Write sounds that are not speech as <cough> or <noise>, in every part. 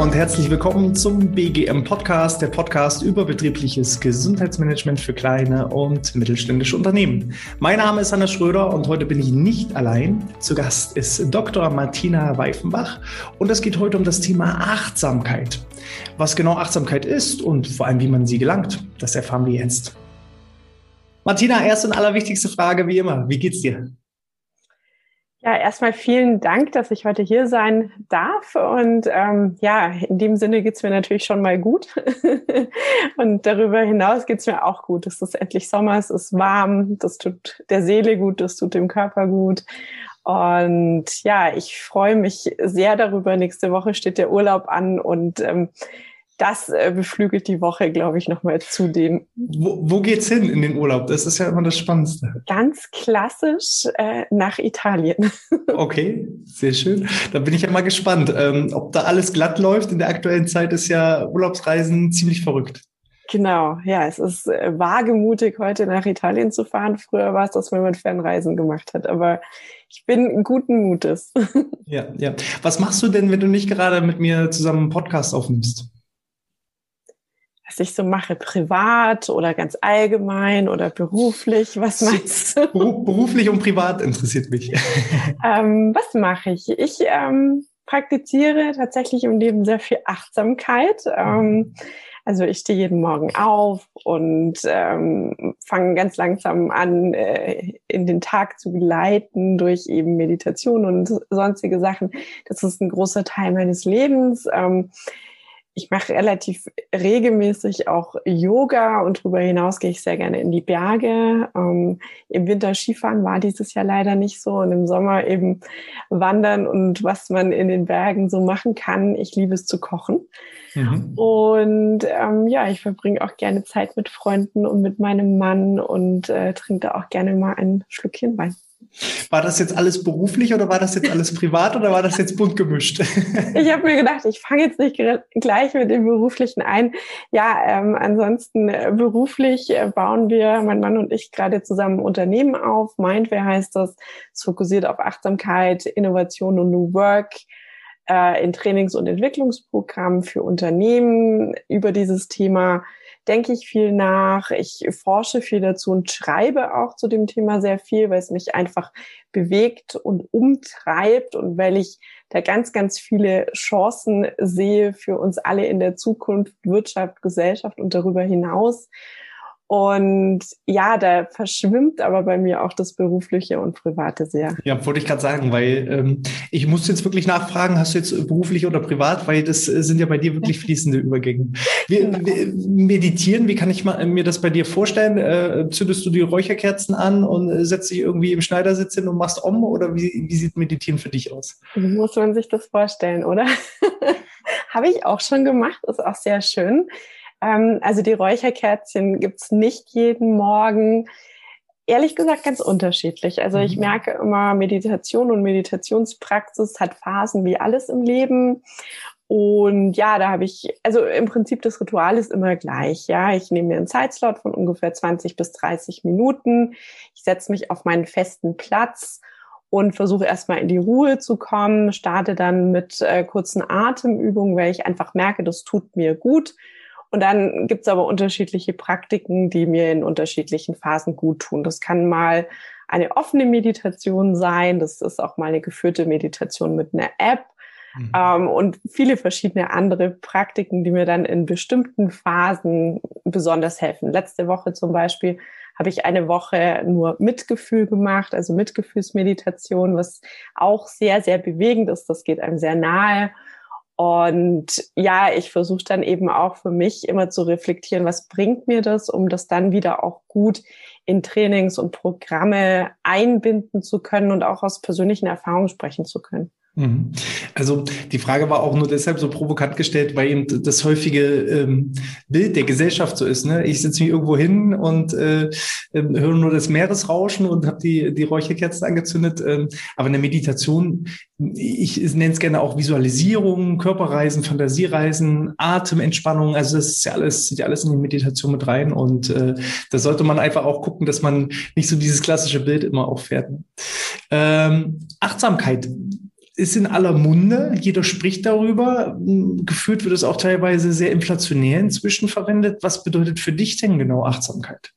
und herzlich willkommen zum BGM Podcast, der Podcast über betriebliches Gesundheitsmanagement für kleine und mittelständische Unternehmen. Mein Name ist Hannes Schröder und heute bin ich nicht allein. Zu Gast ist Dr. Martina Weifenbach und es geht heute um das Thema Achtsamkeit. Was genau Achtsamkeit ist und vor allem wie man sie gelangt, das erfahren wir jetzt. Martina, erste und allerwichtigste Frage wie immer. Wie geht's dir? Ja, erstmal vielen Dank, dass ich heute hier sein darf. Und ähm, ja, in dem Sinne geht's mir natürlich schon mal gut. <laughs> und darüber hinaus geht's mir auch gut. Es ist endlich Sommer, es ist warm, das tut der Seele gut, das tut dem Körper gut. Und ja, ich freue mich sehr darüber. Nächste Woche steht der Urlaub an und ähm, das äh, beflügelt die Woche, glaube ich, nochmal zudem. Wo, wo geht's hin in den Urlaub? Das ist ja immer das Spannendste. Ganz klassisch äh, nach Italien. <laughs> okay, sehr schön. Da bin ich ja mal gespannt. Ähm, ob da alles glatt läuft. In der aktuellen Zeit ist ja Urlaubsreisen ziemlich verrückt. Genau, ja, es ist äh, wagemutig, heute nach Italien zu fahren. Früher war es das, wenn man Fernreisen gemacht hat, aber ich bin guten Mutes. <laughs> ja, ja. Was machst du denn, wenn du nicht gerade mit mir zusammen einen Podcast aufnimmst? Was ich so mache, privat oder ganz allgemein oder beruflich? Was meinst du? Beruflich und privat interessiert mich. <laughs> <laughs> ähm, was mache ich? Ich ähm, praktiziere tatsächlich im Leben sehr viel Achtsamkeit. Ähm, also ich stehe jeden Morgen auf und ähm, fange ganz langsam an, äh, in den Tag zu gleiten durch eben Meditation und sonstige Sachen. Das ist ein großer Teil meines Lebens. Ähm, ich mache relativ regelmäßig auch Yoga und darüber hinaus gehe ich sehr gerne in die Berge. Ähm, Im Winter Skifahren war dieses Jahr leider nicht so und im Sommer eben Wandern und was man in den Bergen so machen kann. Ich liebe es zu kochen. Mhm. Und ähm, ja, ich verbringe auch gerne Zeit mit Freunden und mit meinem Mann und äh, trinke auch gerne mal ein Schlückchen Wein. War das jetzt alles beruflich oder war das jetzt alles privat oder war das jetzt bunt gemischt? <laughs> Ich habe mir gedacht, ich fange jetzt nicht gleich mit dem Beruflichen ein. Ja, ähm, ansonsten äh, beruflich äh, bauen wir, mein Mann und ich, gerade zusammen Unternehmen auf. Mindware heißt das. Es fokussiert auf Achtsamkeit, Innovation und New Work äh, in Trainings- und Entwicklungsprogrammen für Unternehmen über dieses Thema denke ich viel nach, ich forsche viel dazu und schreibe auch zu dem Thema sehr viel, weil es mich einfach bewegt und umtreibt und weil ich da ganz, ganz viele Chancen sehe für uns alle in der Zukunft, Wirtschaft, Gesellschaft und darüber hinaus. Und ja, da verschwimmt aber bei mir auch das Berufliche und Private sehr. Ja, wollte ich gerade sagen, weil ähm, ich muss jetzt wirklich nachfragen, hast du jetzt beruflich oder privat, weil das äh, sind ja bei dir wirklich fließende Übergänge. <laughs> Wir, genau. wir meditieren, wie kann ich mal, mir das bei dir vorstellen? Äh, zündest du die Räucherkerzen an und äh, setzt dich irgendwie im Schneidersitz hin und machst um oder wie, wie sieht Meditieren für dich aus? Muss man sich das vorstellen, oder? <laughs> Habe ich auch schon gemacht, ist auch sehr schön. Ähm, also die Räucherkerzchen gibt's nicht jeden Morgen. Ehrlich gesagt ganz unterschiedlich. Also ich mhm. merke immer, Meditation und Meditationspraxis hat Phasen wie alles im Leben. Und ja, da habe ich, also im Prinzip das Ritual ist immer gleich. Ja, ich nehme mir einen Zeitslot von ungefähr 20 bis 30 Minuten. Ich setze mich auf meinen festen Platz und versuche erstmal in die Ruhe zu kommen, starte dann mit äh, kurzen Atemübungen, weil ich einfach merke, das tut mir gut und dann gibt's aber unterschiedliche Praktiken, die mir in unterschiedlichen Phasen gut tun. Das kann mal eine offene Meditation sein, das ist auch mal eine geführte Meditation mit einer App. Mhm. Ähm, und viele verschiedene andere Praktiken, die mir dann in bestimmten Phasen besonders helfen. Letzte Woche zum Beispiel habe ich eine Woche nur Mitgefühl gemacht, also Mitgefühlsmeditation, was auch sehr, sehr bewegend ist. Das geht einem sehr nahe. Und ja, ich versuche dann eben auch für mich immer zu reflektieren, was bringt mir das, um das dann wieder auch gut in Trainings und Programme einbinden zu können und auch aus persönlichen Erfahrungen sprechen zu können. Mhm. Also die Frage war auch nur deshalb so provokant gestellt, weil eben das häufige ähm, Bild der Gesellschaft so ist. Ne? Ich setze mich irgendwo hin und äh, ähm, höre nur das Meeresrauschen und habe die, die Räucherkerzen angezündet. Ähm, aber eine Meditation, ich nenne es gerne auch Visualisierung, Körperreisen, Fantasiereisen, Atementspannung. Also das ist ja alles, sieht ja alles in die Meditation mit rein. Und äh, da sollte man einfach auch gucken, dass man nicht so dieses klassische Bild immer auffährt. Ähm, Achtsamkeit ist in aller Munde, jeder spricht darüber. Gefühlt wird es auch teilweise sehr inflationär inzwischen verwendet. Was bedeutet für dich denn genau Achtsamkeit?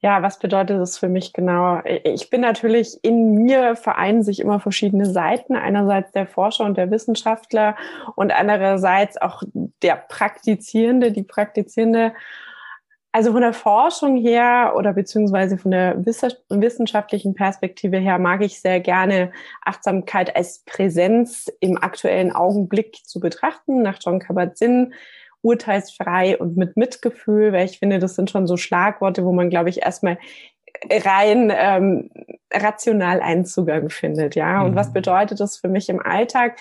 Ja, was bedeutet das für mich genau? Ich bin natürlich in mir vereinen sich immer verschiedene Seiten. Einerseits der Forscher und der Wissenschaftler und andererseits auch der Praktizierende, die Praktizierende. Also von der Forschung her oder beziehungsweise von der wissenschaftlichen Perspektive her mag ich sehr gerne Achtsamkeit als Präsenz im aktuellen Augenblick zu betrachten, nach John Kabat-Zinn, urteilsfrei und mit Mitgefühl, weil ich finde, das sind schon so Schlagworte, wo man, glaube ich, erstmal rein ähm, rational einen Zugang findet, ja. Und mhm. was bedeutet das für mich im Alltag?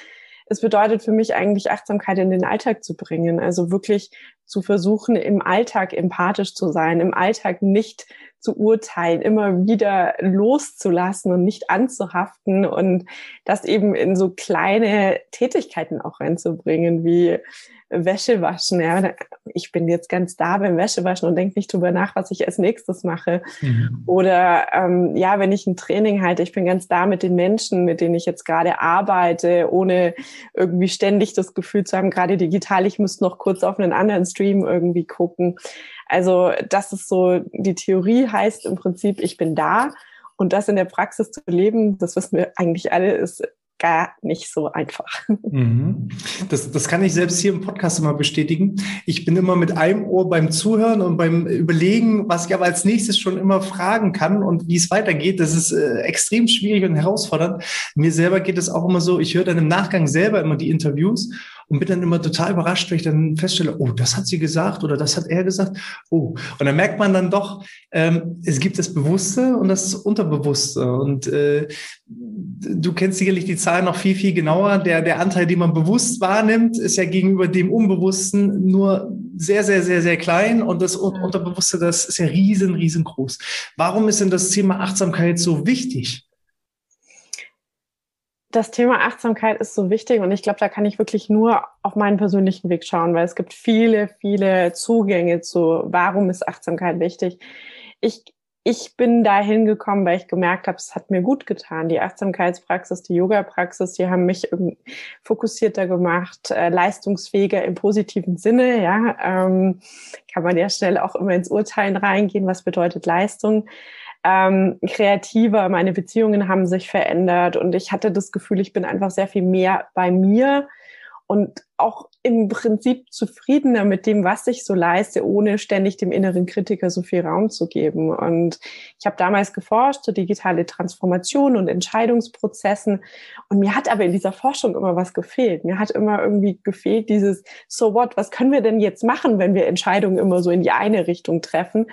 Es bedeutet für mich eigentlich Achtsamkeit in den Alltag zu bringen. Also wirklich zu versuchen, im Alltag empathisch zu sein, im Alltag nicht zu urteilen, immer wieder loszulassen und nicht anzuhaften und das eben in so kleine Tätigkeiten auch reinzubringen, wie Wäsche waschen. Ja. Ich bin jetzt ganz da beim Wäschewaschen und denke nicht drüber nach, was ich als nächstes mache. Mhm. Oder ähm, ja, wenn ich ein Training halte, ich bin ganz da mit den Menschen, mit denen ich jetzt gerade arbeite, ohne irgendwie ständig das Gefühl zu haben, gerade digital, ich müsste noch kurz auf einen anderen Stream irgendwie gucken. Also das ist so, die Theorie heißt im Prinzip, ich bin da. Und das in der Praxis zu leben, das wissen wir eigentlich alle, ist gar nicht so einfach. <laughs> Mhm. Das, das kann ich selbst hier im Podcast immer bestätigen. Ich bin immer mit einem Ohr beim Zuhören und beim Überlegen, was ich aber als nächstes schon immer fragen kann und wie es weitergeht. Das ist äh, extrem schwierig und herausfordernd. Mir selber geht es auch immer so, ich höre dann im Nachgang selber immer die Interviews und bin dann immer total überrascht, wenn ich dann feststelle, oh, das hat sie gesagt oder das hat er gesagt. Oh, und dann merkt man dann doch, ähm, es gibt das Bewusste und das Unterbewusste. Und äh, du kennst sicherlich die Zahlen noch viel, viel genauer. Der, der Anteil, den man bewusst wahrnimmt, ist ja gegenüber dem Unbewussten nur sehr, sehr, sehr, sehr klein. Und das Unterbewusste, das ist ja riesen, riesengroß. Warum ist denn das Thema Achtsamkeit so wichtig? Das Thema Achtsamkeit ist so wichtig und ich glaube, da kann ich wirklich nur auf meinen persönlichen Weg schauen, weil es gibt viele, viele Zugänge zu, warum ist Achtsamkeit wichtig. Ich, ich bin da hingekommen, weil ich gemerkt habe, es hat mir gut getan. Die Achtsamkeitspraxis, die Yoga-Praxis, die haben mich fokussierter gemacht, äh, leistungsfähiger im positiven Sinne. Ja, ähm, kann man ja schnell auch immer ins Urteilen reingehen, was bedeutet Leistung ähm, kreativer, meine Beziehungen haben sich verändert und ich hatte das Gefühl, ich bin einfach sehr viel mehr bei mir und auch im Prinzip zufriedener mit dem, was ich so leiste, ohne ständig dem inneren Kritiker so viel Raum zu geben. Und ich habe damals geforscht zu digitale Transformation und Entscheidungsprozessen. Und mir hat aber in dieser Forschung immer was gefehlt. Mir hat immer irgendwie gefehlt dieses, so what, was können wir denn jetzt machen, wenn wir Entscheidungen immer so in die eine Richtung treffen?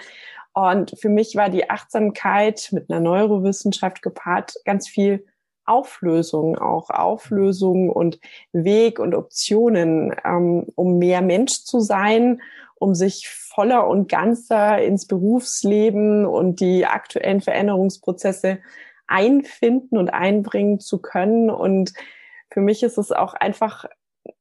Und für mich war die Achtsamkeit mit einer Neurowissenschaft gepaart ganz viel Auflösung, auch Auflösung und Weg und Optionen, ähm, um mehr Mensch zu sein, um sich voller und ganzer ins Berufsleben und die aktuellen Veränderungsprozesse einfinden und einbringen zu können. Und für mich ist es auch einfach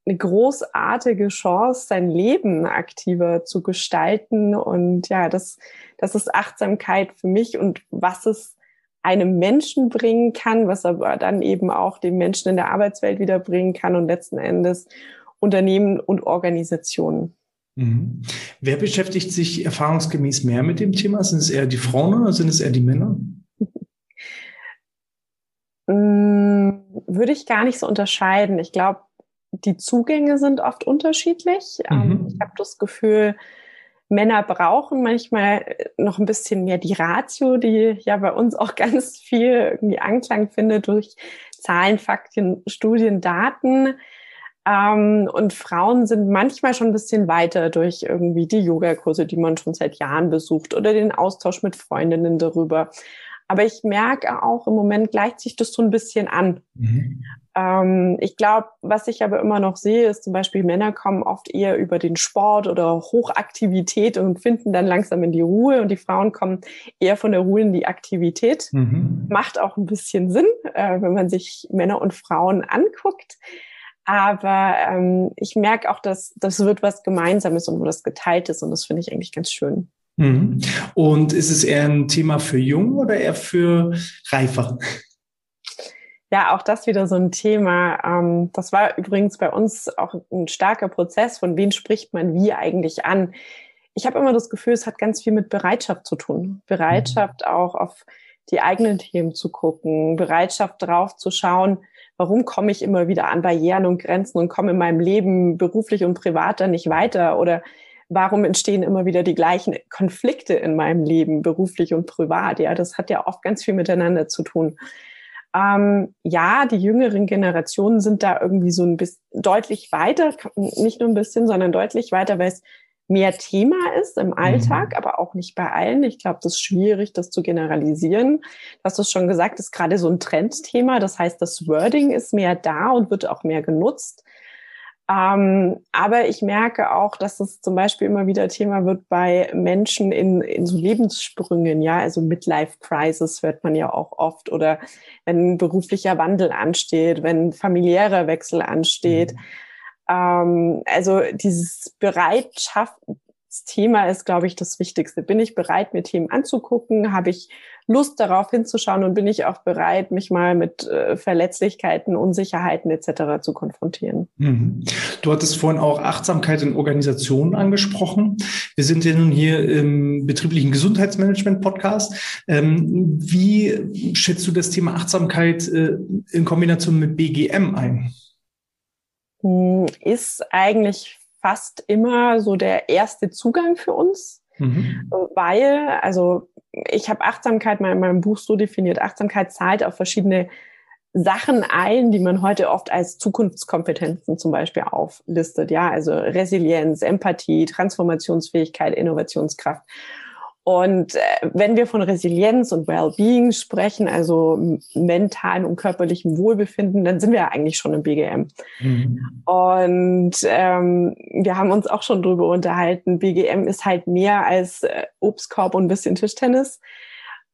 eine großartige Chance, sein Leben aktiver zu gestalten. Und ja, das, das ist Achtsamkeit für mich und was es einem Menschen bringen kann, was aber dann eben auch dem Menschen in der Arbeitswelt wieder bringen kann und letzten Endes Unternehmen und Organisationen. Mhm. Wer beschäftigt sich erfahrungsgemäß mehr mit dem Thema? Sind es eher die Frauen oder sind es eher die Männer? Mm, <laughs> würde ich gar nicht so unterscheiden. Ich glaube, die Zugänge sind oft unterschiedlich. Ähm, mhm. Ich habe das Gefühl, Männer brauchen manchmal noch ein bisschen mehr die Ratio, die ja bei uns auch <laughs> ganz viel irgendwie Anklang findet durch Zahlen, Fakten, Studien, Daten. Ähm, und Frauen sind manchmal schon ein bisschen weiter durch irgendwie die Yogakurse, die man schon seit Jahren besucht oder den Austausch mit Freundinnen darüber. Aber ich merke auch im Moment gleicht sich das so ein bisschen an. Mhm. Ähm, ich glaube, was ich aber immer noch sehe, ist zum Beispiel Männer kommen oft eher über den Sport oder Hochaktivität und finden dann langsam in die Ruhe und die Frauen kommen eher von der Ruhe in die Aktivität. Mhm. Macht auch ein bisschen Sinn, äh, wenn man sich Männer und Frauen anguckt. Aber ähm, ich merke auch, dass das wird was Gemeinsames und wo das geteilt ist und das finde ich eigentlich ganz schön. Mhm. Und ist es eher ein Thema für jung oder eher für reifer? Ja, auch das wieder so ein Thema. Ähm, das war übrigens bei uns auch ein starker Prozess, von wen spricht man wie eigentlich an. Ich habe immer das Gefühl, es hat ganz viel mit Bereitschaft zu tun. Bereitschaft mhm. auch auf die eigenen Themen zu gucken, Bereitschaft drauf zu schauen, warum komme ich immer wieder an Barrieren und Grenzen und komme in meinem Leben beruflich und privat dann nicht weiter oder warum entstehen immer wieder die gleichen Konflikte in meinem Leben, beruflich und privat. Ja, das hat ja oft ganz viel miteinander zu tun. Ähm, ja, die jüngeren Generationen sind da irgendwie so ein bisschen deutlich weiter, nicht nur ein bisschen, sondern deutlich weiter, weil es mehr Thema ist im Alltag, mhm. aber auch nicht bei allen. Ich glaube, das ist schwierig, das zu generalisieren. Du hast es schon gesagt, ist gerade so ein Trendthema. Das heißt, das Wording ist mehr da und wird auch mehr genutzt. Ähm, aber ich merke auch, dass es zum Beispiel immer wieder Thema wird bei Menschen in, in so Lebenssprüngen, ja, also Midlife Crisis hört man ja auch oft oder wenn beruflicher Wandel ansteht, wenn familiärer Wechsel ansteht. Mhm. Ähm, also dieses Bereitschaft, Thema ist, glaube ich, das Wichtigste. Bin ich bereit, mir Themen anzugucken? Habe ich Lust darauf hinzuschauen und bin ich auch bereit, mich mal mit äh, Verletzlichkeiten, Unsicherheiten etc. zu konfrontieren? Mhm. Du hattest vorhin auch Achtsamkeit in Organisationen angesprochen. Wir sind ja nun hier im betrieblichen Gesundheitsmanagement-Podcast. Ähm, wie schätzt du das Thema Achtsamkeit äh, in Kombination mit BGM ein? Hm, ist eigentlich fast immer so der erste Zugang für uns, mhm. weil, also ich habe Achtsamkeit mal in meinem Buch so definiert, Achtsamkeit zahlt auf verschiedene Sachen ein, die man heute oft als Zukunftskompetenzen zum Beispiel auflistet. Ja, also Resilienz, Empathie, Transformationsfähigkeit, Innovationskraft. Und äh, wenn wir von Resilienz und Wellbeing sprechen, also mentalen und körperlichem Wohlbefinden, dann sind wir ja eigentlich schon im BGM. Mhm. Und ähm, wir haben uns auch schon drüber unterhalten, BGM ist halt mehr als äh, Obstkorb und ein bisschen Tischtennis.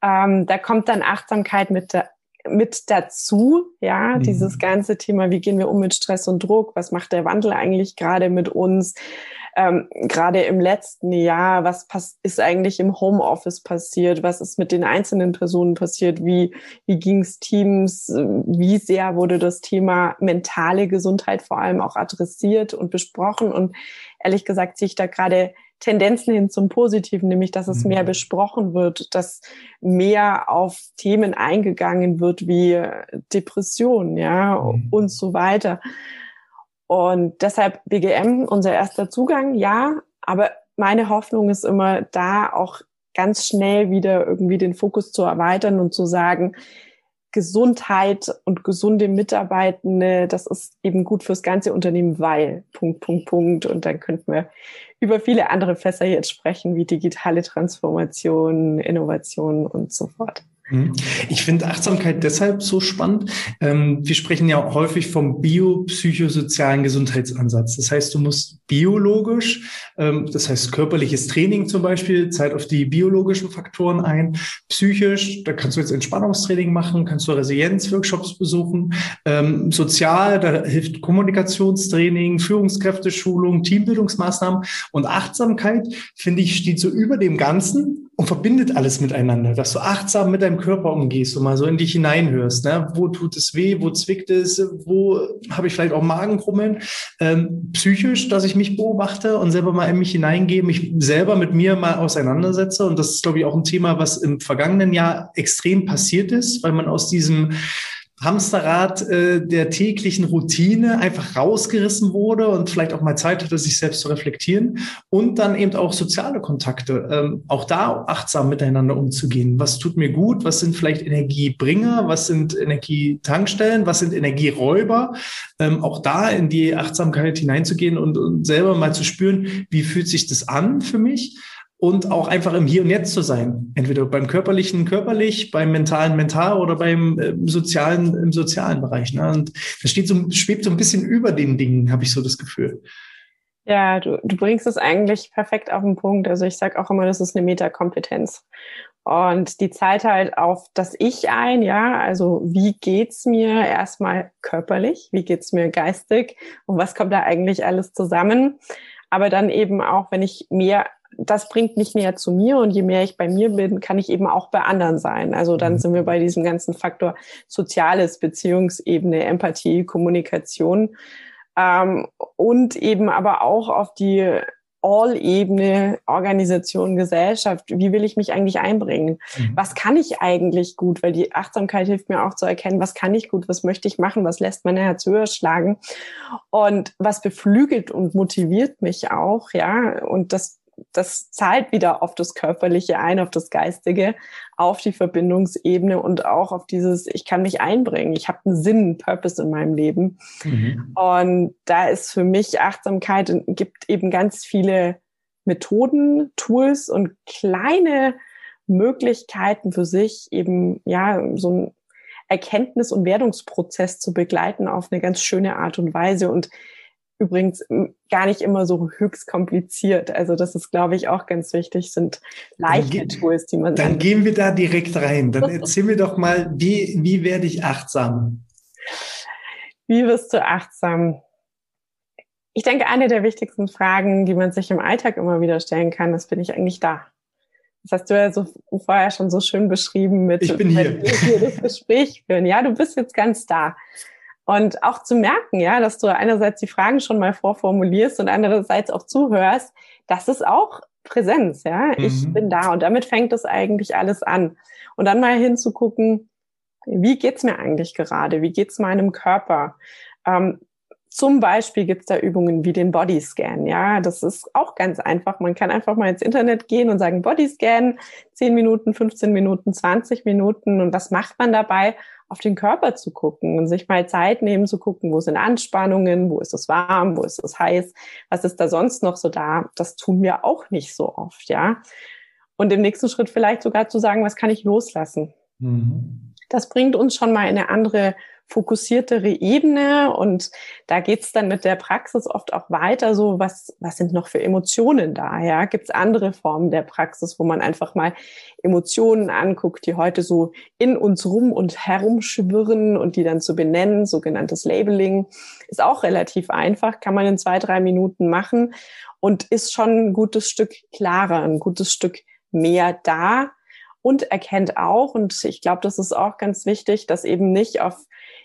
Ähm, da kommt dann Achtsamkeit mit der mit dazu, ja, mhm. dieses ganze Thema, wie gehen wir um mit Stress und Druck, was macht der Wandel eigentlich gerade mit uns, ähm, gerade im letzten Jahr, was ist eigentlich im Homeoffice passiert, was ist mit den einzelnen Personen passiert, wie, wie ging es Teams, wie sehr wurde das Thema mentale Gesundheit vor allem auch adressiert und besprochen und ehrlich gesagt sehe ich da gerade Tendenzen hin zum Positiven, nämlich dass es mehr mhm. besprochen wird, dass mehr auf Themen eingegangen wird wie Depression, ja, mhm. und so weiter. Und deshalb BGM, unser erster Zugang, ja. Aber meine Hoffnung ist immer, da auch ganz schnell wieder irgendwie den Fokus zu erweitern und zu sagen, Gesundheit und gesunde Mitarbeitende, das ist eben gut fürs ganze Unternehmen, weil Punkt, Punkt, Punkt. Und dann könnten wir über viele andere Fässer jetzt sprechen, wie digitale Transformation, Innovation und so fort. Mhm. Ich finde Achtsamkeit deshalb so spannend. Ähm, wir sprechen ja häufig vom biopsychosozialen Gesundheitsansatz. Das heißt, du musst biologisch, ähm, das heißt körperliches Training zum Beispiel, Zeit auf die biologischen Faktoren ein. Psychisch, da kannst du jetzt Entspannungstraining machen, kannst du Resilienzworkshops besuchen. Ähm, sozial, da hilft Kommunikationstraining, Führungskräfteschulung, Teambildungsmaßnahmen. Und Achtsamkeit, finde ich, steht so über dem Ganzen und verbindet alles miteinander, dass du achtsam mit deinem Körper umgehst und mal so in dich hineinhörst. Ne? Wo tut es weh, wo zwickt es, wo habe ich vielleicht auch Magenkrummeln? Ähm, psychisch, dass ich mich beobachte und selber mal in mich hineingehe, mich selber mit mir mal auseinandersetze. Und das ist, glaube ich, auch ein Thema, was im vergangenen Jahr extrem passiert ist, weil man aus diesem Hamsterrad äh, der täglichen Routine einfach rausgerissen wurde und vielleicht auch mal Zeit hatte, sich selbst zu reflektieren und dann eben auch soziale Kontakte, ähm, auch da achtsam miteinander umzugehen. Was tut mir gut? Was sind vielleicht Energiebringer? Was sind Energietankstellen? Was sind Energieräuber? Ähm, auch da in die Achtsamkeit hineinzugehen und, und selber mal zu spüren, wie fühlt sich das an für mich? Und auch einfach im Hier und Jetzt zu sein. Entweder beim körperlichen körperlich, beim mentalen mental oder beim äh, sozialen im sozialen Bereich. Ne? Und das steht so, schwebt so ein bisschen über den Dingen, habe ich so das Gefühl. Ja, du, du bringst es eigentlich perfekt auf den Punkt. Also ich sage auch immer, das ist eine Metakompetenz. Und die zahlt halt auf das Ich ein, ja. Also wie geht's mir erstmal körperlich? Wie geht's mir geistig? Und was kommt da eigentlich alles zusammen? Aber dann eben auch, wenn ich mehr das bringt mich näher zu mir und je mehr ich bei mir bin, kann ich eben auch bei anderen sein. Also dann mhm. sind wir bei diesem ganzen Faktor Soziales, Beziehungsebene, Empathie, Kommunikation ähm, und eben aber auch auf die All-Ebene, Organisation, Gesellschaft. Wie will ich mich eigentlich einbringen? Mhm. Was kann ich eigentlich gut? Weil die Achtsamkeit hilft mir auch zu erkennen, was kann ich gut, was möchte ich machen, was lässt mein Herz höher schlagen und was beflügelt und motiviert mich auch, ja. Und das das zahlt wieder auf das Körperliche ein, auf das Geistige, auf die Verbindungsebene und auch auf dieses, ich kann mich einbringen, ich habe einen Sinn, einen Purpose in meinem Leben. Mhm. Und da ist für mich Achtsamkeit, gibt eben ganz viele Methoden, Tools und kleine Möglichkeiten für sich eben, ja, so ein Erkenntnis- und Werdungsprozess zu begleiten auf eine ganz schöne Art und Weise. Und übrigens gar nicht immer so höchst kompliziert. Also das ist, glaube ich, auch ganz wichtig, sind leichte Tools, die man. Dann gehen wir da direkt rein. Dann erzähl mir doch mal, wie, wie werde ich achtsam? Wie wirst du achtsam? Ich denke, eine der wichtigsten Fragen, die man sich im Alltag immer wieder stellen kann, ist, bin ich eigentlich da? Das hast du ja so vorher schon so schön beschrieben mit, ich bin hier. hier das Gespräch führen. Ja, du bist jetzt ganz da. Und auch zu merken, ja, dass du einerseits die Fragen schon mal vorformulierst und andererseits auch zuhörst, das ist auch Präsenz, ja. Ich mhm. bin da und damit fängt es eigentlich alles an. Und dann mal hinzugucken, wie geht's mir eigentlich gerade? Wie geht's meinem Körper? Ähm, zum Beispiel gibt's da Übungen wie den Bodyscan. Ja, das ist auch ganz einfach. Man kann einfach mal ins Internet gehen und sagen Bodyscan, 10 Minuten, 15 Minuten, 20 Minuten. Und was macht man dabei? auf den Körper zu gucken und sich mal Zeit nehmen zu gucken, wo sind Anspannungen, wo ist es warm, wo ist es heiß, was ist da sonst noch so da. Das tun wir auch nicht so oft, ja. Und im nächsten Schritt vielleicht sogar zu sagen, was kann ich loslassen? Mhm. Das bringt uns schon mal in eine andere fokussiertere Ebene und da geht's dann mit der Praxis oft auch weiter so, was, was sind noch für Emotionen da? Ja? Gibt's andere Formen der Praxis, wo man einfach mal Emotionen anguckt, die heute so in uns rum und herumschwirren und die dann zu benennen, sogenanntes Labeling, ist auch relativ einfach, kann man in zwei, drei Minuten machen und ist schon ein gutes Stück klarer, ein gutes Stück mehr da und erkennt auch, und ich glaube, das ist auch ganz wichtig, dass eben nicht auf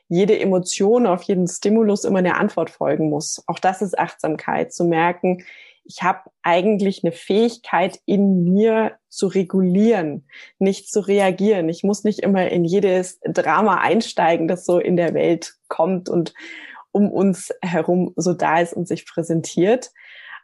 jede Emotion, auf jeden Stimulus immer eine Antwort folgen muss. Auch das ist Achtsamkeit, zu merken, ich habe eigentlich eine Fähigkeit in mir zu regulieren, nicht zu reagieren. Ich muss nicht immer in jedes Drama einsteigen, das so in der Welt kommt und um uns herum so da ist und sich präsentiert,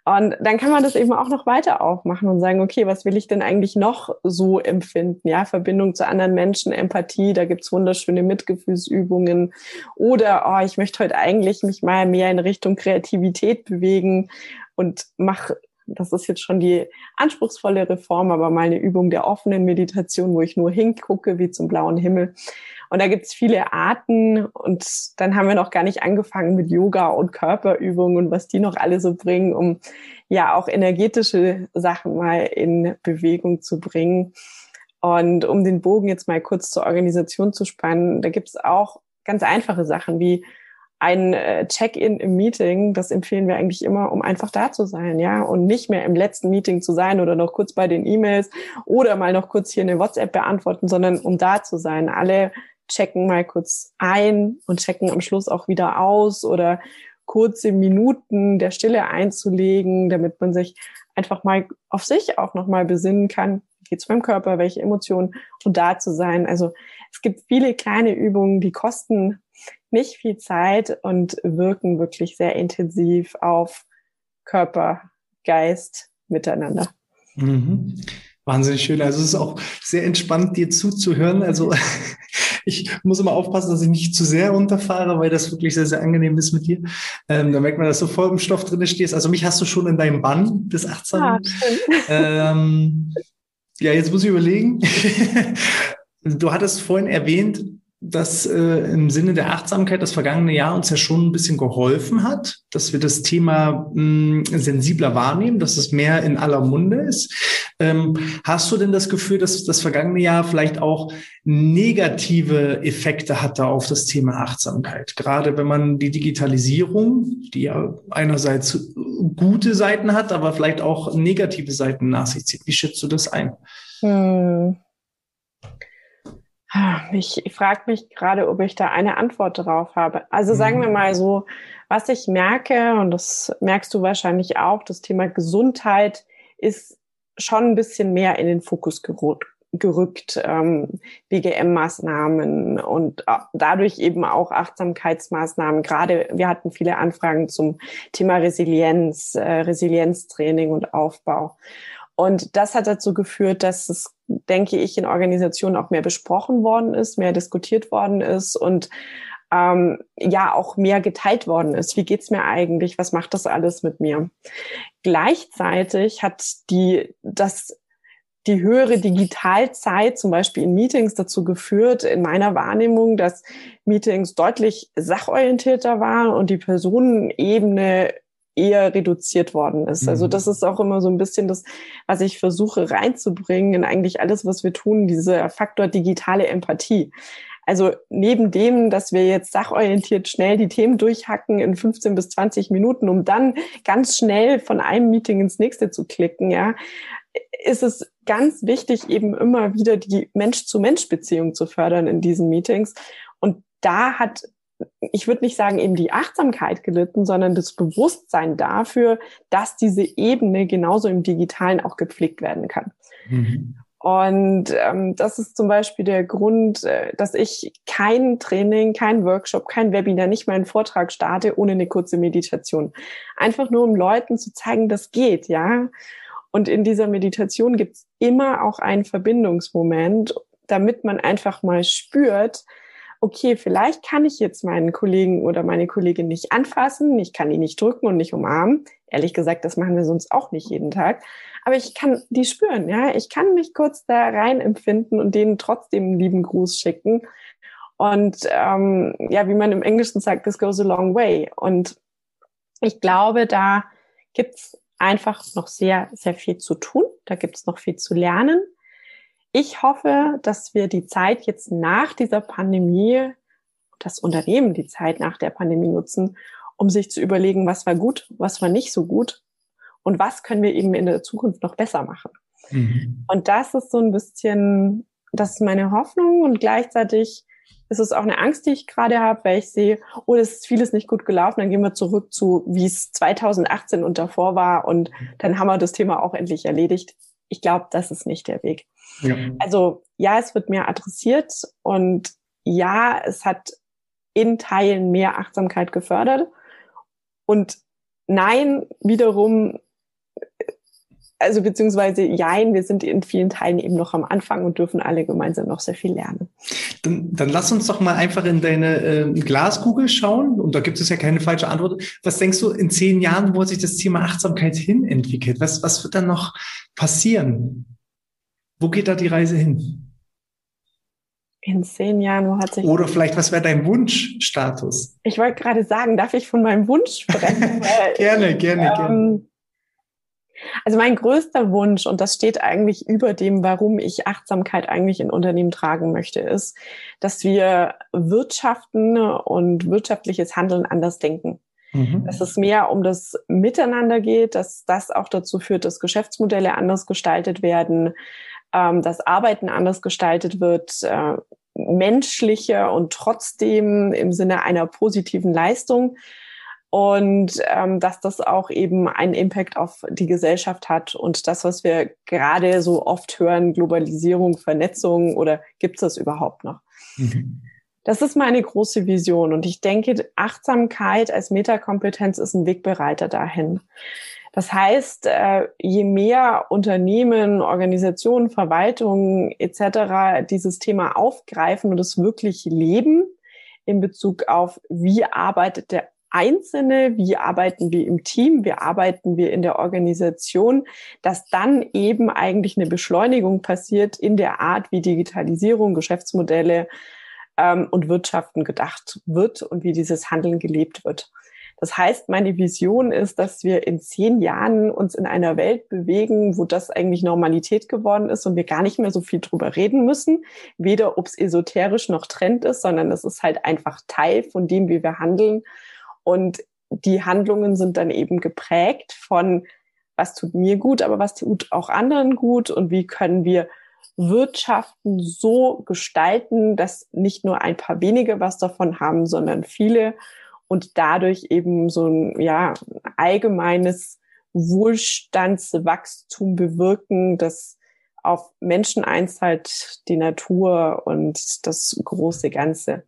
und dann kann man das eben auch noch weiter aufmachen und sagen, okay, was will ich denn eigentlich noch so empfinden? Ja, Verbindung zu anderen Menschen, Empathie, da gibt's wunderschöne Mitgefühlsübungen. Oder, oh, ich möchte heute eigentlich mich mal mehr in Richtung Kreativität bewegen und mach das ist jetzt schon die anspruchsvolle Reform, aber mal eine Übung der offenen Meditation, wo ich nur hingucke, wie zum blauen Himmel. Und da gibt's viele Arten und dann haben wir noch gar nicht angefangen mit Yoga und Körperübungen und was die noch alle so bringen, um ja auch energetische Sachen mal in Bewegung zu bringen. Und um den Bogen jetzt mal kurz zur Organisation zu spannen, da gibt's auch ganz einfache Sachen wie ein äh, Check-in im Meeting, das empfehlen wir eigentlich immer, um einfach da zu sein, ja, und nicht mehr im letzten Meeting zu sein oder noch kurz bei den E-Mails oder mal noch kurz hier eine WhatsApp beantworten, sondern um da zu sein. Alle checken mal kurz ein und checken am Schluss auch wieder aus oder kurze Minuten der Stille einzulegen, damit man sich einfach mal auf sich auch nochmal besinnen kann. Wie geht's meinem Körper? Welche Emotionen? Und da zu sein. Also es gibt viele kleine Übungen, die kosten nicht viel Zeit und wirken wirklich sehr intensiv auf Körper, Geist miteinander. Mhm. Wahnsinnig schön. Also es ist auch sehr entspannt, dir zuzuhören. Also <laughs> ich muss immer aufpassen, dass ich nicht zu sehr runterfahre, weil das wirklich sehr, sehr angenehm ist mit dir. Ähm, da merkt man, dass du voll im Stoff drin stehst. Also mich hast du schon in deinem Bann des Achtsamen. Ah, <laughs> ähm, ja, jetzt muss ich überlegen. <laughs> du hattest vorhin erwähnt, dass äh, im Sinne der Achtsamkeit das vergangene Jahr uns ja schon ein bisschen geholfen hat, dass wir das Thema mh, sensibler wahrnehmen, dass es mehr in aller Munde ist. Ähm, hast du denn das Gefühl, dass das vergangene Jahr vielleicht auch negative Effekte hatte auf das Thema Achtsamkeit? Gerade wenn man die Digitalisierung, die ja einerseits gute Seiten hat, aber vielleicht auch negative Seiten nach sich zieht. Wie schätzt du das ein? Hm. Ich frage mich gerade, ob ich da eine Antwort drauf habe. Also sagen wir mhm. mal so, was ich merke, und das merkst du wahrscheinlich auch, das Thema Gesundheit ist schon ein bisschen mehr in den Fokus gerückt. ähm, BGM-Maßnahmen und dadurch eben auch Achtsamkeitsmaßnahmen. Gerade wir hatten viele Anfragen zum Thema Resilienz, äh, Resilienztraining und Aufbau. Und das hat dazu geführt, dass es, denke ich, in Organisationen auch mehr besprochen worden ist, mehr diskutiert worden ist und ähm, ja auch mehr geteilt worden ist. Wie geht's mir eigentlich? Was macht das alles mit mir? Gleichzeitig hat die das die höhere Digitalzeit zum Beispiel in Meetings dazu geführt, in meiner Wahrnehmung, dass Meetings deutlich sachorientierter waren und die Personenebene eher reduziert worden ist. Also mhm. das ist auch immer so ein bisschen das, was ich versuche reinzubringen in eigentlich alles, was wir tun, dieser Faktor digitale Empathie. Also neben dem, dass wir jetzt sachorientiert schnell die Themen durchhacken in 15 bis 20 Minuten, um dann ganz schnell von einem Meeting ins nächste zu klicken, ja, ist es ganz wichtig, eben immer wieder die Mensch-zu-Mensch-Beziehung zu fördern in diesen Meetings. Und da hat ich würde nicht sagen eben die Achtsamkeit gelitten, sondern das Bewusstsein dafür, dass diese Ebene genauso im Digitalen auch gepflegt werden kann. Mhm. Und ähm, das ist zum Beispiel der Grund, äh, dass ich kein Training, kein Workshop, kein Webinar, nicht mal einen Vortrag starte ohne eine kurze Meditation. Einfach nur, um Leuten zu zeigen, das geht, ja. Und in dieser Meditation gibt's immer auch einen Verbindungsmoment, damit man einfach mal spürt, okay, vielleicht kann ich jetzt meinen Kollegen oder meine Kollegin nicht anfassen, ich kann ihn nicht drücken und nicht umarmen. Ehrlich gesagt, das machen wir sonst auch nicht jeden Tag. Aber ich kann die spüren, ja. Ich kann mich kurz da rein empfinden und denen trotzdem einen lieben Gruß schicken. Und ähm, ja, wie man im Englischen sagt, this goes a long way. Und ich glaube, da gibt's einfach noch sehr, sehr viel zu tun. Da gibt's noch viel zu lernen. Ich hoffe, dass wir die Zeit jetzt nach dieser Pandemie, das Unternehmen die Zeit nach der Pandemie nutzen, um sich zu überlegen, was war gut, was war nicht so gut und was können wir eben in der Zukunft noch besser machen. Mhm. Und das ist so ein bisschen, das ist meine Hoffnung und gleichzeitig ist es auch eine Angst, die ich gerade habe, weil ich sehe, oh, das ist vieles nicht gut gelaufen, dann gehen wir zurück zu, wie es 2018 und davor war und dann haben wir das Thema auch endlich erledigt. Ich glaube, das ist nicht der Weg. Ja. Also ja, es wird mehr adressiert und ja, es hat in Teilen mehr Achtsamkeit gefördert. Und nein, wiederum, also beziehungsweise jein, wir sind in vielen Teilen eben noch am Anfang und dürfen alle gemeinsam noch sehr viel lernen. Dann, dann lass uns doch mal einfach in deine äh, Glaskugel schauen. Und da gibt es ja keine falsche Antwort. Was denkst du in zehn Jahren, wo sich das Thema Achtsamkeit hin entwickelt? Was, was wird dann noch passieren? Wo geht da die Reise hin? In zehn Jahren, wo hat sich. Oder vielleicht, was wäre dein Wunschstatus? Ich wollte gerade sagen, darf ich von meinem Wunsch sprechen? <laughs> gerne, gerne, ähm, gerne. Also mein größter Wunsch, und das steht eigentlich über dem, warum ich Achtsamkeit eigentlich in Unternehmen tragen möchte, ist, dass wir Wirtschaften und wirtschaftliches Handeln anders denken. Mhm. Dass es mehr um das Miteinander geht, dass das auch dazu führt, dass Geschäftsmodelle anders gestaltet werden, ähm, dass Arbeiten anders gestaltet wird, äh, menschlicher und trotzdem im Sinne einer positiven Leistung und ähm, dass das auch eben einen Impact auf die Gesellschaft hat und das, was wir gerade so oft hören, Globalisierung, Vernetzung oder gibt es das überhaupt noch? Mhm. Das ist meine große Vision und ich denke, Achtsamkeit als Metakompetenz ist ein Wegbereiter dahin. Das heißt, äh, je mehr Unternehmen, Organisationen, Verwaltungen etc. dieses Thema aufgreifen und es wirklich leben in Bezug auf, wie arbeitet der Einzelne, wie arbeiten wir im Team, wie arbeiten wir in der Organisation, dass dann eben eigentlich eine Beschleunigung passiert in der Art, wie Digitalisierung, Geschäftsmodelle ähm, und Wirtschaften gedacht wird und wie dieses Handeln gelebt wird. Das heißt, meine Vision ist, dass wir in zehn Jahren uns in einer Welt bewegen, wo das eigentlich Normalität geworden ist und wir gar nicht mehr so viel drüber reden müssen. Weder ob es esoterisch noch Trend ist, sondern es ist halt einfach Teil von dem, wie wir handeln. Und die Handlungen sind dann eben geprägt von, was tut mir gut, aber was tut auch anderen gut und wie können wir Wirtschaften so gestalten, dass nicht nur ein paar wenige was davon haben, sondern viele und dadurch eben so ein ja, allgemeines Wohlstandswachstum bewirken, das auf Menschen einzahlt, die Natur und das große Ganze.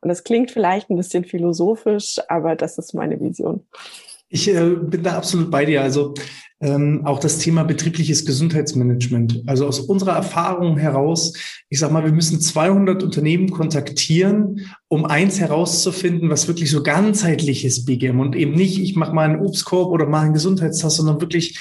Und das klingt vielleicht ein bisschen philosophisch, aber das ist meine Vision. Ich äh, bin da absolut bei dir. Also ähm, auch das Thema betriebliches Gesundheitsmanagement. Also aus unserer Erfahrung heraus, ich sag mal, wir müssen 200 Unternehmen kontaktieren, um eins herauszufinden, was wirklich so ganzheitlich ist, BGM und eben nicht, ich mache mal einen Obstkorb oder mache einen Gesundheitstest, sondern wirklich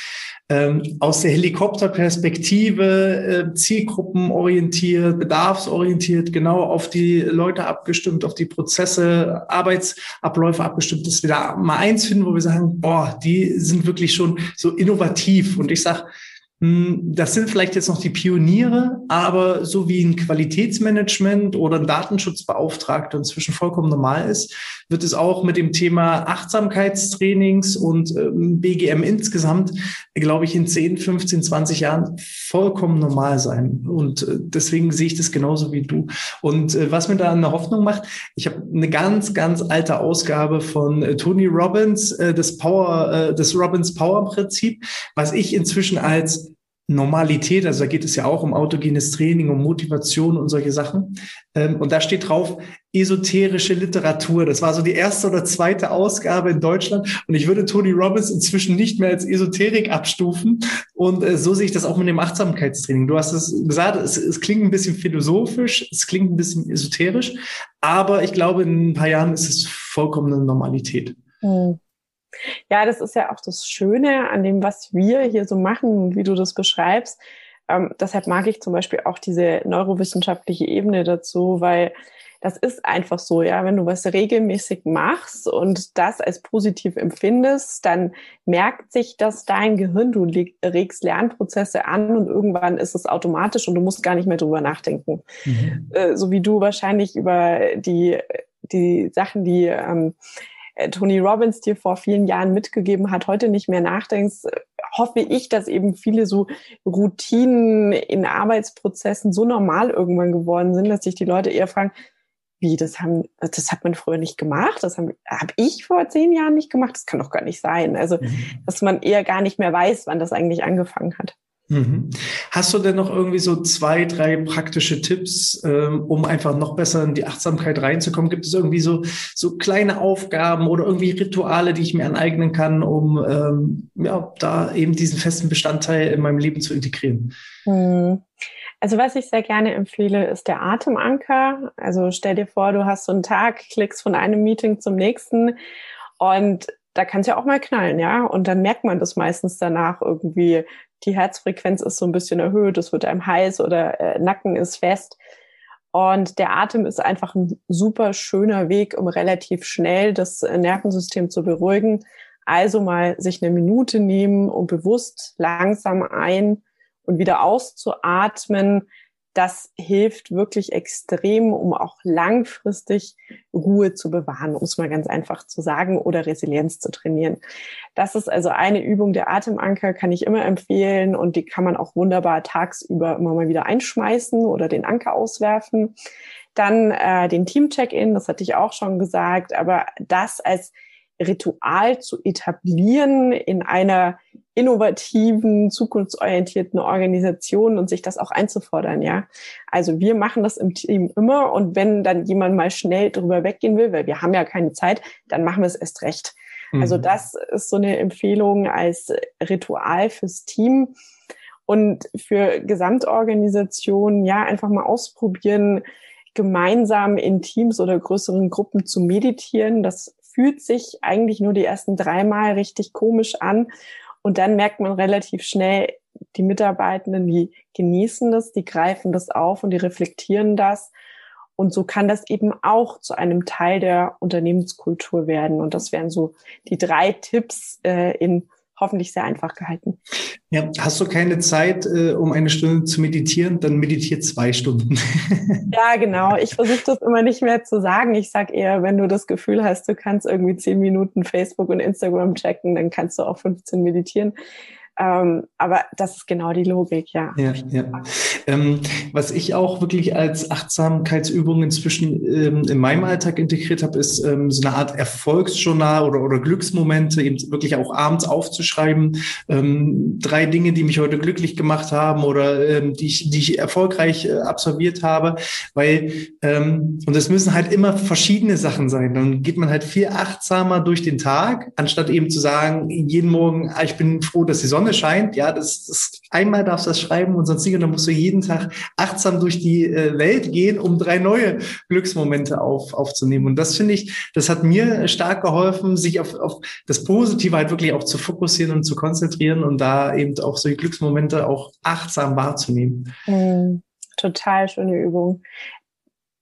ähm, aus der Helikopterperspektive, äh, zielgruppenorientiert, bedarfsorientiert, genau auf die Leute abgestimmt, auf die Prozesse, Arbeitsabläufe abgestimmt, dass wir da mal eins finden, wo wir sagen, boah, die sind wirklich schon so innovativ. Und ich sage, das sind vielleicht jetzt noch die Pioniere, aber so wie ein Qualitätsmanagement oder ein Datenschutzbeauftragter inzwischen vollkommen normal ist, wird es auch mit dem Thema Achtsamkeitstrainings und ähm, BGM insgesamt, glaube ich, in 10, 15, 20 Jahren vollkommen normal sein. Und äh, deswegen sehe ich das genauso wie du. Und äh, was mir da eine Hoffnung macht, ich habe eine ganz, ganz alte Ausgabe von äh, Tony Robbins, das Power, das Robbins Power Prinzip, was ich inzwischen als Normalität, also da geht es ja auch um autogenes Training, um Motivation und solche Sachen. Ähm, und da steht drauf, esoterische Literatur. Das war so die erste oder zweite Ausgabe in Deutschland. Und ich würde Tony Robbins inzwischen nicht mehr als Esoterik abstufen. Und äh, so sehe ich das auch mit dem Achtsamkeitstraining. Du hast es gesagt, es, es klingt ein bisschen philosophisch, es klingt ein bisschen esoterisch, aber ich glaube, in ein paar Jahren ist es vollkommen eine Normalität. Mhm. Ja, das ist ja auch das Schöne an dem, was wir hier so machen, wie du das beschreibst. Ähm, deshalb mag ich zum Beispiel auch diese neurowissenschaftliche Ebene dazu, weil das ist einfach so, ja, wenn du was regelmäßig machst und das als positiv empfindest, dann merkt sich das dein Gehirn, du regst Lernprozesse an und irgendwann ist es automatisch und du musst gar nicht mehr drüber nachdenken. Mhm. Äh, so wie du wahrscheinlich über die, die Sachen, die ähm, äh, Tony Robbins dir vor vielen Jahren mitgegeben hat, heute nicht mehr nachdenkst, hoffe ich, dass eben viele so Routinen in Arbeitsprozessen so normal irgendwann geworden sind, dass sich die Leute eher fragen, wie, das haben, das hat man früher nicht gemacht, das habe hab ich vor zehn Jahren nicht gemacht, das kann doch gar nicht sein. Also, mhm. dass man eher gar nicht mehr weiß, wann das eigentlich angefangen hat. Mhm. Hast du denn noch irgendwie so zwei, drei praktische Tipps, ähm, um einfach noch besser in die Achtsamkeit reinzukommen? Gibt es irgendwie so, so kleine Aufgaben oder irgendwie Rituale, die ich mir aneignen kann, um ähm, ja, da eben diesen festen Bestandteil in meinem Leben zu integrieren? Mhm. Also was ich sehr gerne empfehle, ist der Atemanker. Also stell dir vor, du hast so einen Tag, klickst von einem Meeting zum nächsten und da kann es ja auch mal knallen, ja. Und dann merkt man das meistens danach irgendwie, die Herzfrequenz ist so ein bisschen erhöht, es wird einem heiß oder äh, Nacken ist fest. Und der Atem ist einfach ein super schöner Weg, um relativ schnell das äh, Nervensystem zu beruhigen. Also mal sich eine Minute nehmen und bewusst langsam ein und wieder auszuatmen, das hilft wirklich extrem, um auch langfristig Ruhe zu bewahren, um es mal ganz einfach zu sagen, oder Resilienz zu trainieren. Das ist also eine Übung der Atemanker, kann ich immer empfehlen und die kann man auch wunderbar tagsüber immer mal wieder einschmeißen oder den Anker auswerfen. Dann äh, den Team-Check-In, das hatte ich auch schon gesagt, aber das als Ritual zu etablieren in einer innovativen, zukunftsorientierten Organisation und sich das auch einzufordern, ja. Also wir machen das im Team immer und wenn dann jemand mal schnell drüber weggehen will, weil wir haben ja keine Zeit, dann machen wir es erst recht. Also mhm. Also das ist so eine Empfehlung als Ritual fürs Team. Und für Gesamtorganisationen, ja, einfach mal ausprobieren, gemeinsam in Teams oder größeren Gruppen zu meditieren. Das fühlt sich eigentlich nur die ersten dreimal richtig komisch an. Und dann merkt man relativ schnell, die Mitarbeitenden, die genießen das, die greifen das auf und die reflektieren das. Und so kann das eben auch zu einem Teil der Unternehmenskultur werden. Und das wären so die drei Tipps äh, in hoffentlich sehr einfach gehalten. Ja, hast du keine Zeit, äh, um eine Stunde zu meditieren, dann meditiert zwei Stunden. <laughs> ja, genau. Ich versuche das immer nicht mehr zu sagen. Ich sage eher, wenn du das Gefühl hast, du kannst irgendwie zehn Minuten Facebook und Instagram checken, dann kannst du auch 15 meditieren. Ähm, aber das ist genau die Logik, ja. Ja, ja. Ähm, was ich auch wirklich als Achtsamkeitsübung inzwischen ähm, in meinem Alltag integriert habe, ist ähm, so eine Art Erfolgsjournal oder, oder Glücksmomente, eben wirklich auch abends aufzuschreiben. Ähm, drei Dinge, die mich heute glücklich gemacht haben oder ähm, die, ich, die ich erfolgreich äh, absolviert habe. Weil, und es müssen halt immer verschiedene Sachen sein. Dann geht man halt viel achtsamer durch den Tag, anstatt eben zu sagen, jeden Morgen, ah, ich bin froh, dass die Sonne Sonne scheint, ja, das, das einmal darfst du das schreiben und sonst nicht, und dann musst du jeden Tag achtsam durch die äh, Welt gehen, um drei neue Glücksmomente auf, aufzunehmen. Und das finde ich, das hat mir stark geholfen, sich auf, auf das Positive halt wirklich auch zu fokussieren und zu konzentrieren und da eben auch solche Glücksmomente auch achtsam wahrzunehmen. Mm, total schöne Übung.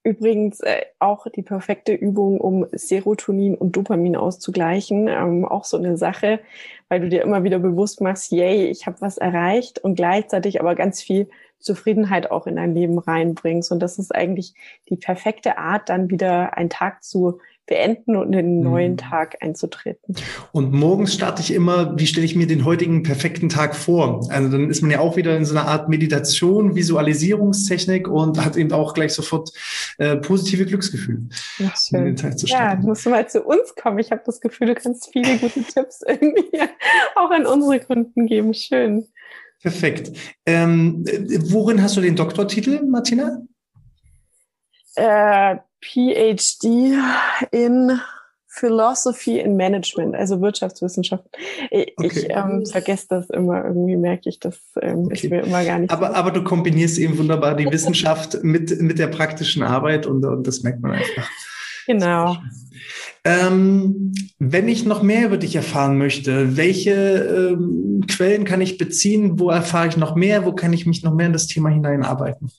Übrigens äh, auch die perfekte Übung, um Serotonin und Dopamin auszugleichen. Ähm, auch so eine Sache, weil du dir immer wieder bewusst machst, yay, ich habe was erreicht und gleichzeitig aber ganz viel Zufriedenheit auch in dein Leben reinbringst. Und das ist eigentlich die perfekte Art, dann wieder einen Tag zu beenden und in den neuen mhm. Tag einzutreten. Und morgens starte ich immer, wie stelle ich mir den heutigen perfekten Tag vor? Also dann ist man ja auch wieder in so einer Art Meditation, Visualisierungstechnik und hat eben auch gleich sofort äh, positive Glücksgefühle. Ja, schön. Den Tag zu ja, musst du mal zu uns kommen. Ich habe das Gefühl, du kannst viele gute Tipps <laughs> irgendwie auch an unsere Kunden geben. Schön. Perfekt. Ähm, worin hast du den Doktortitel, Martina? Äh, PhD in Philosophy in Management, also Wirtschaftswissenschaften. Ich, okay. ich ähm, vergesse das immer, irgendwie merke ich das, ähm, okay. ich will immer gar nicht. Aber, aber du kombinierst eben wunderbar die Wissenschaft mit, mit der praktischen Arbeit und, und das merkt man einfach. Genau. Ähm, wenn ich noch mehr über dich erfahren möchte, welche ähm, Quellen kann ich beziehen? Wo erfahre ich noch mehr? Wo kann ich mich noch mehr in das Thema hineinarbeiten?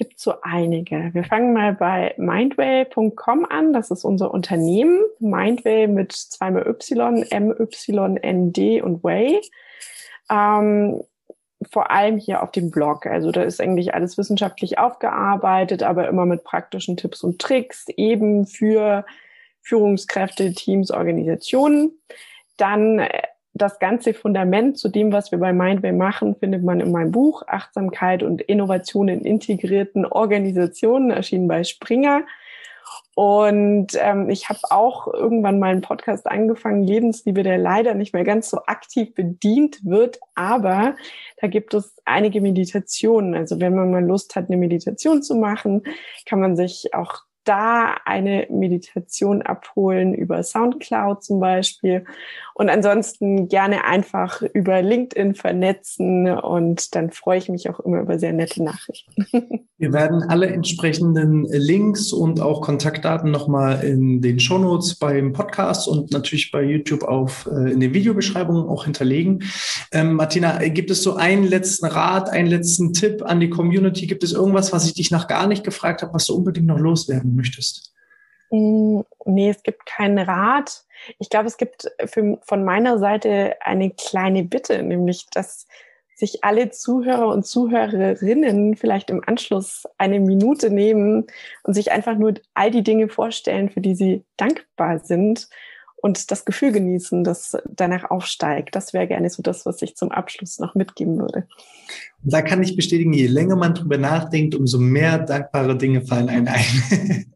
gibt so einige. Wir fangen mal bei mindway.com an. Das ist unser Unternehmen. Mindway mit zweimal Y, M, Y, N, D und Way. Ähm, vor allem hier auf dem Blog. Also da ist eigentlich alles wissenschaftlich aufgearbeitet, aber immer mit praktischen Tipps und Tricks eben für Führungskräfte, Teams, Organisationen. Dann äh, das ganze Fundament zu dem, was wir bei Mindway machen, findet man in meinem Buch Achtsamkeit und Innovation in integrierten Organisationen, erschienen bei Springer. Und ähm, ich habe auch irgendwann mal einen Podcast angefangen, Lebensliebe, der leider nicht mehr ganz so aktiv bedient wird, aber da gibt es einige Meditationen. Also wenn man mal Lust hat, eine Meditation zu machen, kann man sich auch da eine Meditation abholen über Soundcloud zum Beispiel und ansonsten gerne einfach über LinkedIn vernetzen und dann freue ich mich auch immer über sehr nette Nachrichten. <laughs> Wir werden alle entsprechenden Links und auch Kontaktdaten nochmal in den Shownotes beim Podcast und natürlich bei YouTube auf äh, in den Videobeschreibungen auch hinterlegen. Ähm, Martina, gibt es so einen letzten Rat, einen letzten Tipp an die Community? Gibt es irgendwas, was ich dich noch gar nicht gefragt habe, was du unbedingt noch loswerden möchtest? Mm, nee, es gibt keinen Rat. Ich glaube, es gibt für, von meiner Seite eine kleine Bitte, nämlich, dass sich alle Zuhörer und Zuhörerinnen vielleicht im Anschluss eine Minute nehmen und sich einfach nur all die Dinge vorstellen, für die sie dankbar sind und das Gefühl genießen, das danach aufsteigt. Das wäre gerne so das, was ich zum Abschluss noch mitgeben würde. Da kann ich bestätigen, je länger man drüber nachdenkt, umso mehr dankbare Dinge fallen einem ein. <laughs>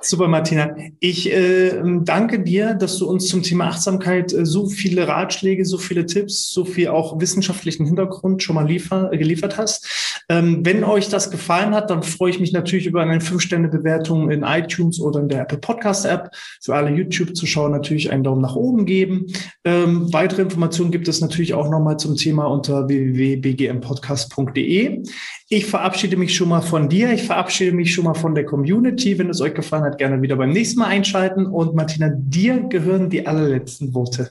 Super, Martina. Ich äh, danke dir, dass du uns zum Thema Achtsamkeit äh, so viele Ratschläge, so viele Tipps, so viel auch wissenschaftlichen Hintergrund schon mal liefer, äh, geliefert hast. Ähm, wenn euch das gefallen hat, dann freue ich mich natürlich über eine 5-Sterne-Bewertung in iTunes oder in der Apple Podcast-App. Für alle YouTube-Zuschauer natürlich einen Daumen nach oben geben. Ähm, weitere Informationen gibt es natürlich auch nochmal zum Thema unter www.bgmpodcast.de. Ich verabschiede mich schon mal von dir. Ich verabschiede mich schon mal von der Community. Wenn es euch gefallen hat, gerne wieder beim nächsten Mal einschalten. Und Martina, dir gehören die allerletzten Worte.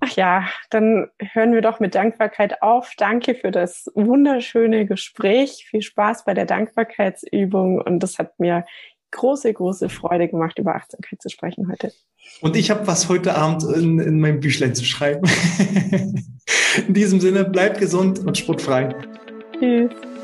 Ach ja, dann hören wir doch mit Dankbarkeit auf. Danke für das wunderschöne Gespräch. Viel Spaß bei der Dankbarkeitsübung. Und das hat mir große, große Freude gemacht, über Achtsamkeit zu sprechen heute. Und ich habe was heute Abend in, in mein Büchlein zu schreiben. <laughs> in diesem Sinne, bleibt gesund und sportfrei. 嗯。